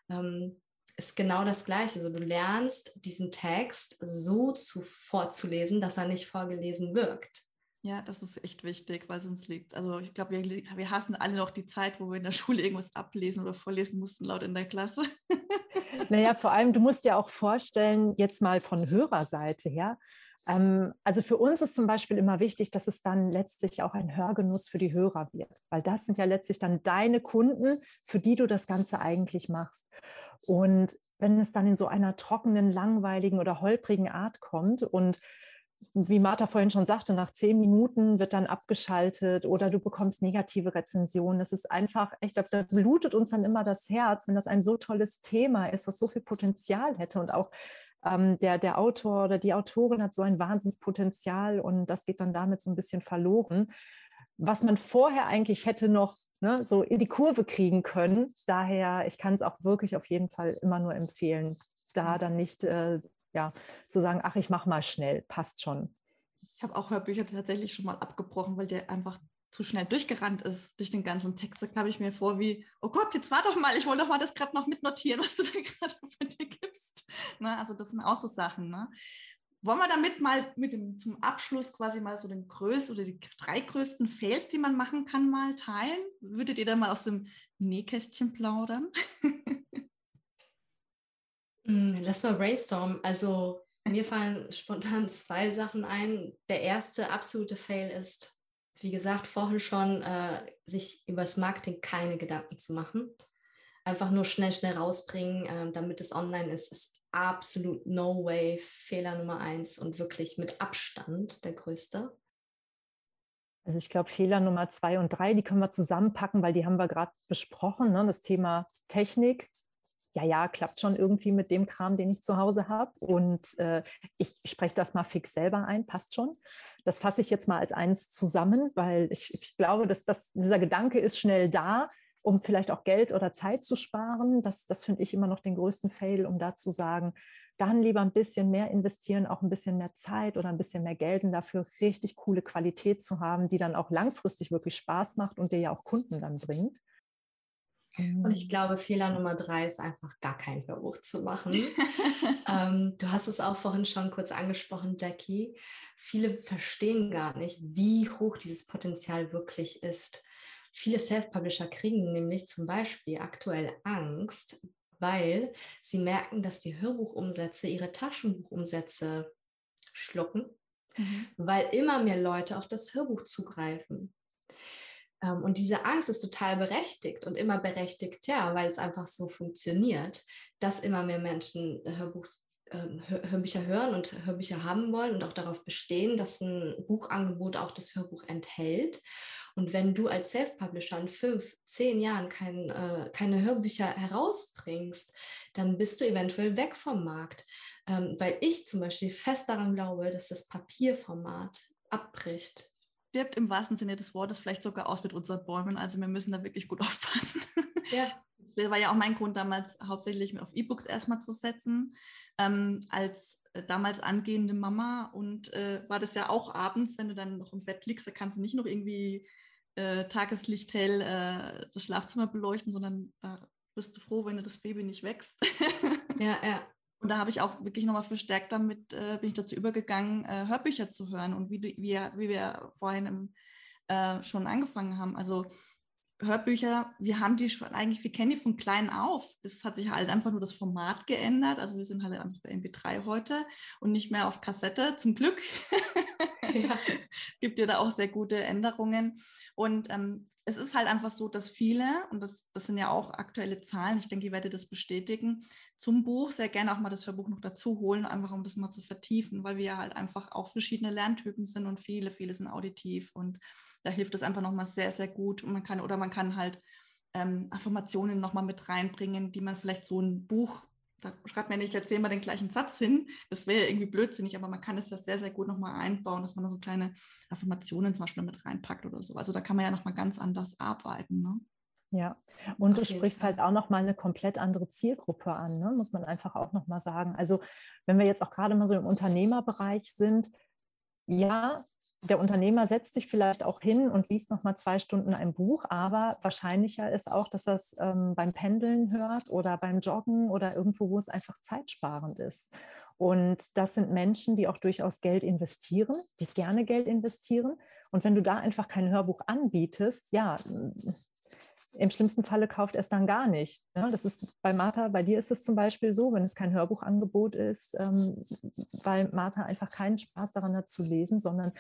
ähm, ist genau das Gleiche. Also du lernst diesen Text so zu, vorzulesen, dass er nicht vorgelesen wirkt. Ja, das ist echt wichtig, weil sonst liegt Also ich glaube, wir, wir hassen alle noch die Zeit, wo wir in der Schule irgendwas ablesen oder vorlesen mussten, laut in der Klasse. Naja, vor allem, du musst dir auch vorstellen, jetzt mal von Hörerseite her, ähm, also für uns ist zum Beispiel immer wichtig, dass es dann letztlich auch ein Hörgenuss für die Hörer wird, weil das sind ja letztlich dann deine Kunden, für die du das Ganze eigentlich machst. Und wenn es dann in so einer trockenen, langweiligen oder holprigen Art kommt und wie Martha vorhin schon sagte, nach zehn Minuten wird dann abgeschaltet oder du bekommst negative Rezensionen. Das ist einfach echt, da blutet uns dann immer das Herz, wenn das ein so tolles Thema ist, was so viel Potenzial hätte und auch ähm, der, der Autor oder die Autorin hat so ein Wahnsinnspotenzial und das geht dann damit so ein bisschen verloren. Was man vorher eigentlich hätte noch ne, so in die Kurve kriegen können. Daher, ich kann es auch wirklich auf jeden Fall immer nur empfehlen, da dann nicht äh, ja, zu sagen, ach, ich mache mal schnell, passt schon. Ich habe auch Hörbücher tatsächlich schon mal abgebrochen, weil der einfach zu schnell durchgerannt ist durch den ganzen Text. Da kam ich mir vor wie, oh Gott, jetzt warte doch mal, ich wollte doch mal das gerade noch mitnotieren, was du da gerade von dir gibst. Ne? Also das sind auch so Sachen. Ne? Wollen wir damit mal mit dem, zum Abschluss quasi mal so den größten oder die drei größten Fails, die man machen kann, mal teilen? Würdet ihr da mal aus dem Nähkästchen plaudern? Hm, lass mal brainstormen. Also mir fallen spontan zwei Sachen ein. Der erste absolute Fail ist, wie gesagt, vorhin schon, äh, sich über das Marketing keine Gedanken zu machen. Einfach nur schnell, schnell rausbringen, äh, damit es online ist, ist absolut no way Fehler Nummer eins und wirklich mit Abstand der größte. Also ich glaube, Fehler Nummer zwei und drei, die können wir zusammenpacken, weil die haben wir gerade besprochen. Ne? Das Thema Technik, ja, ja, klappt schon irgendwie mit dem Kram, den ich zu Hause habe. Und äh, ich spreche das mal fix selber ein, passt schon. Das fasse ich jetzt mal als eins zusammen, weil ich, ich glaube, dass das, dieser Gedanke ist schnell da um vielleicht auch Geld oder Zeit zu sparen. Das, das finde ich immer noch den größten Fail, um da zu sagen, dann lieber ein bisschen mehr investieren, auch ein bisschen mehr Zeit oder ein bisschen mehr Geld und dafür richtig coole Qualität zu haben, die dann auch langfristig wirklich Spaß macht und dir ja auch Kunden dann bringt. Und ich glaube, Fehler Nummer drei ist einfach gar kein Hörbuch zu machen. ähm, du hast es auch vorhin schon kurz angesprochen, Jackie. Viele verstehen gar nicht, wie hoch dieses Potenzial wirklich ist. Viele Self-Publisher kriegen nämlich zum Beispiel aktuell Angst, weil sie merken, dass die Hörbuchumsätze ihre Taschenbuchumsätze schlucken, mhm. weil immer mehr Leute auf das Hörbuch zugreifen. Ähm, und diese Angst ist total berechtigt und immer berechtigter, weil es einfach so funktioniert, dass immer mehr Menschen Hörbuch, ähm, Hörbücher hören und Hörbücher haben wollen und auch darauf bestehen, dass ein Buchangebot auch das Hörbuch enthält. Und wenn du als Self-Publisher in fünf, zehn Jahren kein, äh, keine Hörbücher herausbringst, dann bist du eventuell weg vom Markt. Ähm, weil ich zum Beispiel fest daran glaube, dass das Papierformat abbricht. Stirbt im wahrsten Sinne des Wortes vielleicht sogar aus mit unseren Bäumen. Also wir müssen da wirklich gut aufpassen. Ja. Das war ja auch mein Grund damals hauptsächlich auf E-Books erstmal zu setzen. Ähm, als äh, damals angehende Mama und äh, war das ja auch abends, wenn du dann noch im Bett liegst, da kannst du nicht noch irgendwie äh, Tageslicht hell äh, das Schlafzimmer beleuchten, sondern da bist du froh, wenn du das Baby nicht wächst. ja, ja. Und da habe ich auch wirklich nochmal verstärkt damit, äh, bin ich dazu übergegangen, äh, Hörbücher zu hören und wie, wie, wie wir vorhin im, äh, schon angefangen haben. Also Hörbücher, wir haben die schon eigentlich, wir kennen die von klein auf. Das hat sich halt einfach nur das Format geändert. Also wir sind halt einfach bei MP3 heute und nicht mehr auf Kassette, zum Glück. Ja. Gibt ja da auch sehr gute Änderungen. Und ähm, es ist halt einfach so, dass viele, und das, das sind ja auch aktuelle Zahlen, ich denke, ihr werdet das bestätigen, zum Buch sehr gerne auch mal das Hörbuch noch dazu holen, einfach um das mal zu vertiefen, weil wir ja halt einfach auch verschiedene Lerntypen sind und viele, viele sind auditiv und da hilft es einfach nochmal sehr, sehr gut. Und man kann, oder man kann halt ähm, Affirmationen nochmal mit reinbringen, die man vielleicht so ein Buch, da schreibt man nicht, erzähl mal den gleichen Satz hin. Das wäre irgendwie blödsinnig, aber man kann es ja sehr, sehr gut nochmal einbauen, dass man da so kleine Affirmationen zum Beispiel mit reinpackt oder so. Also da kann man ja nochmal ganz anders arbeiten. Ne? Ja, und du sprichst halt auch nochmal eine komplett andere Zielgruppe an, ne? muss man einfach auch nochmal sagen. Also wenn wir jetzt auch gerade mal so im Unternehmerbereich sind, ja, der Unternehmer setzt sich vielleicht auch hin und liest noch mal zwei Stunden ein Buch, aber wahrscheinlicher ist auch, dass er es ähm, beim Pendeln hört oder beim Joggen oder irgendwo, wo es einfach zeitsparend ist. Und das sind Menschen, die auch durchaus Geld investieren, die gerne Geld investieren. Und wenn du da einfach kein Hörbuch anbietest, ja, im schlimmsten Falle kauft er es dann gar nicht. Ne? Das ist bei Martha, bei dir ist es zum Beispiel so, wenn es kein Hörbuchangebot ist, ähm, weil Martha einfach keinen Spaß daran hat zu lesen, sondern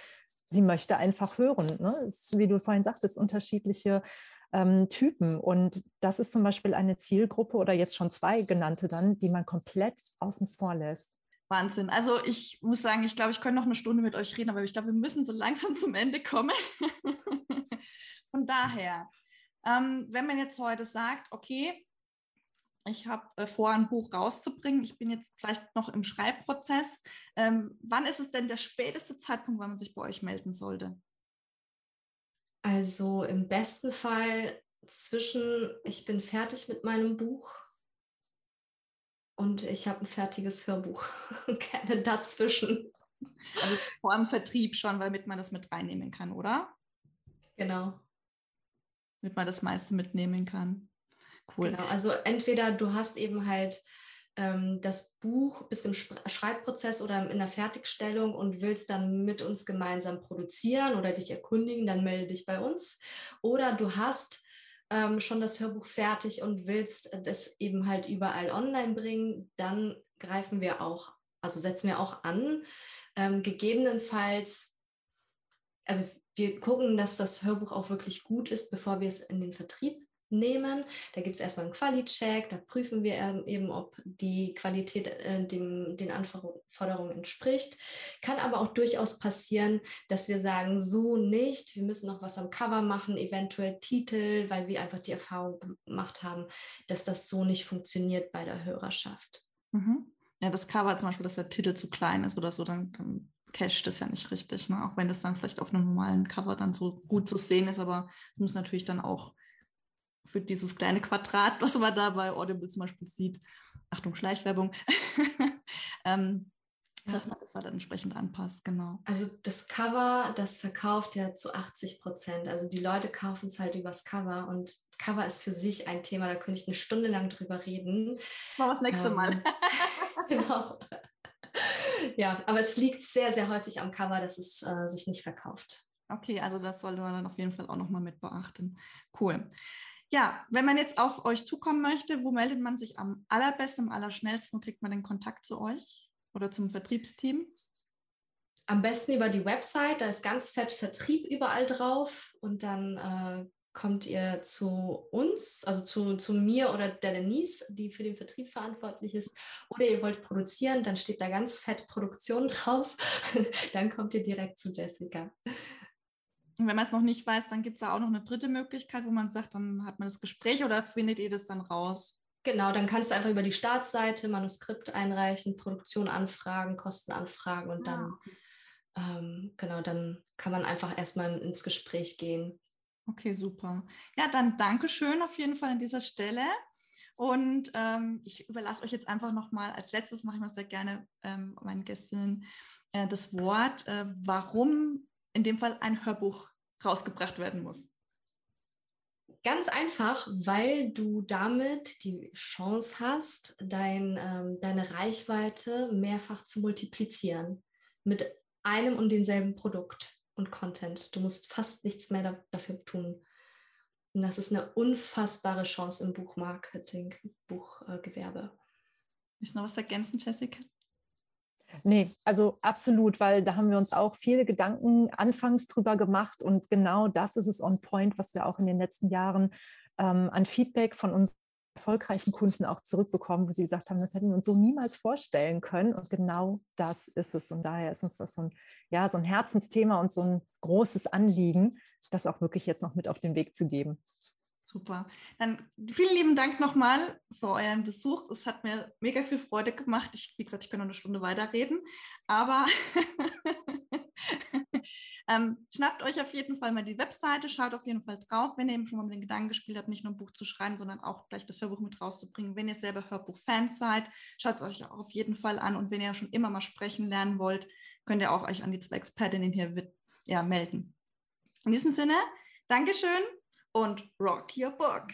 sie möchte einfach hören. Ne? Ist, wie du vorhin sagtest, unterschiedliche ähm, Typen. Und das ist zum Beispiel eine Zielgruppe oder jetzt schon zwei genannte dann, die man komplett außen vor lässt. Wahnsinn. Also ich muss sagen, ich glaube, ich könnte noch eine Stunde mit euch reden, aber ich glaube, wir müssen so langsam zum Ende kommen. Von daher, ähm, wenn man jetzt heute sagt, okay, ich habe äh, vor, ein Buch rauszubringen, ich bin jetzt vielleicht noch im Schreibprozess, ähm, wann ist es denn der späteste Zeitpunkt, wann man sich bei euch melden sollte? Also im besten Fall zwischen, ich bin fertig mit meinem Buch und ich habe ein fertiges Hörbuch. Gerne dazwischen. Also vor allem Vertrieb schon, damit man das mit reinnehmen kann, oder? Genau. Damit man das meiste mitnehmen kann. Cool. Genau, also entweder du hast eben halt ähm, das Buch bis im Schreibprozess oder in der Fertigstellung und willst dann mit uns gemeinsam produzieren oder dich erkundigen, dann melde dich bei uns. Oder du hast ähm, schon das Hörbuch fertig und willst das eben halt überall online bringen, dann greifen wir auch, also setzen wir auch an. Ähm, gegebenenfalls, also wir gucken, dass das Hörbuch auch wirklich gut ist, bevor wir es in den Vertrieb nehmen. Da gibt es erstmal einen Quali-Check, da prüfen wir ähm, eben, ob die Qualität äh, dem, den Anforderungen entspricht. Kann aber auch durchaus passieren, dass wir sagen, so nicht, wir müssen noch was am Cover machen, eventuell Titel, weil wir einfach die Erfahrung gemacht haben, dass das so nicht funktioniert bei der Hörerschaft. Mhm. Ja, das Cover zum Beispiel, dass der Titel zu klein ist oder so, dann, dann cached das ja nicht richtig, ne? auch wenn das dann vielleicht auf einem normalen Cover dann so gut zu sehen ist, aber es muss natürlich dann auch für dieses kleine Quadrat, was man da bei Audible zum Beispiel sieht, Achtung, Schleichwerbung, ähm, ja. dass man das halt entsprechend anpasst, genau. Also das Cover, das verkauft ja zu 80 Prozent. Also die Leute kaufen es halt übers Cover und Cover ist für sich ein Thema, da könnte ich eine Stunde lang drüber reden. Mal das nächste ähm, Mal. genau. Ja, aber es liegt sehr, sehr häufig am Cover, dass es äh, sich nicht verkauft. Okay, also das sollte man dann auf jeden Fall auch nochmal mit beachten. Cool. Ja, wenn man jetzt auf euch zukommen möchte, wo meldet man sich am allerbesten, am allerschnellsten? Wo kriegt man den Kontakt zu euch oder zum Vertriebsteam? Am besten über die Website, da ist ganz fett Vertrieb überall drauf und dann äh, kommt ihr zu uns, also zu, zu mir oder der Denise, die für den Vertrieb verantwortlich ist, oder ihr wollt produzieren, dann steht da ganz fett Produktion drauf, dann kommt ihr direkt zu Jessica. Und wenn man es noch nicht weiß, dann gibt es da auch noch eine dritte Möglichkeit, wo man sagt, dann hat man das Gespräch oder findet ihr das dann raus? Genau, dann kannst du einfach über die Startseite Manuskript einreichen, Produktion anfragen, Kosten anfragen und dann, ah. ähm, genau, dann kann man einfach erstmal ins Gespräch gehen. Okay, super. Ja, dann Dankeschön auf jeden Fall an dieser Stelle. Und ähm, ich überlasse euch jetzt einfach nochmal, als letztes mache ich mal sehr gerne ähm, meinen Gästinnen äh, das Wort, äh, warum in dem Fall ein Hörbuch rausgebracht werden muss? Ganz einfach, weil du damit die Chance hast, dein, ähm, deine Reichweite mehrfach zu multiplizieren mit einem und demselben Produkt und Content. Du musst fast nichts mehr da, dafür tun. Und das ist eine unfassbare Chance im Buchmarketing, Buchgewerbe. Äh, Willst du noch was ergänzen, Jessica? Nee, also absolut, weil da haben wir uns auch viele Gedanken anfangs drüber gemacht und genau das ist es on point, was wir auch in den letzten Jahren ähm, an Feedback von unseren erfolgreichen Kunden auch zurückbekommen, wo sie gesagt haben, das hätten wir uns so niemals vorstellen können. Und genau das ist es. Und daher ist uns das so ein, ja, so ein Herzensthema und so ein großes Anliegen, das auch wirklich jetzt noch mit auf den Weg zu geben. Super. Dann vielen lieben Dank nochmal für euren Besuch. Es hat mir mega viel Freude gemacht. Ich, wie gesagt, ich kann noch eine Stunde weiterreden, aber ähm, schnappt euch auf jeden Fall mal die Webseite, schaut auf jeden Fall drauf, wenn ihr eben schon mal mit den Gedanken gespielt habt, nicht nur ein Buch zu schreiben, sondern auch gleich das Hörbuch mit rauszubringen. Wenn ihr selber Hörbuch-Fans seid, schaut es euch auch auf jeden Fall an. Und wenn ihr schon immer mal sprechen lernen wollt, könnt ihr auch euch an die zwei Expertinnen hier ja, melden. In diesem Sinne, Dankeschön und rock your book.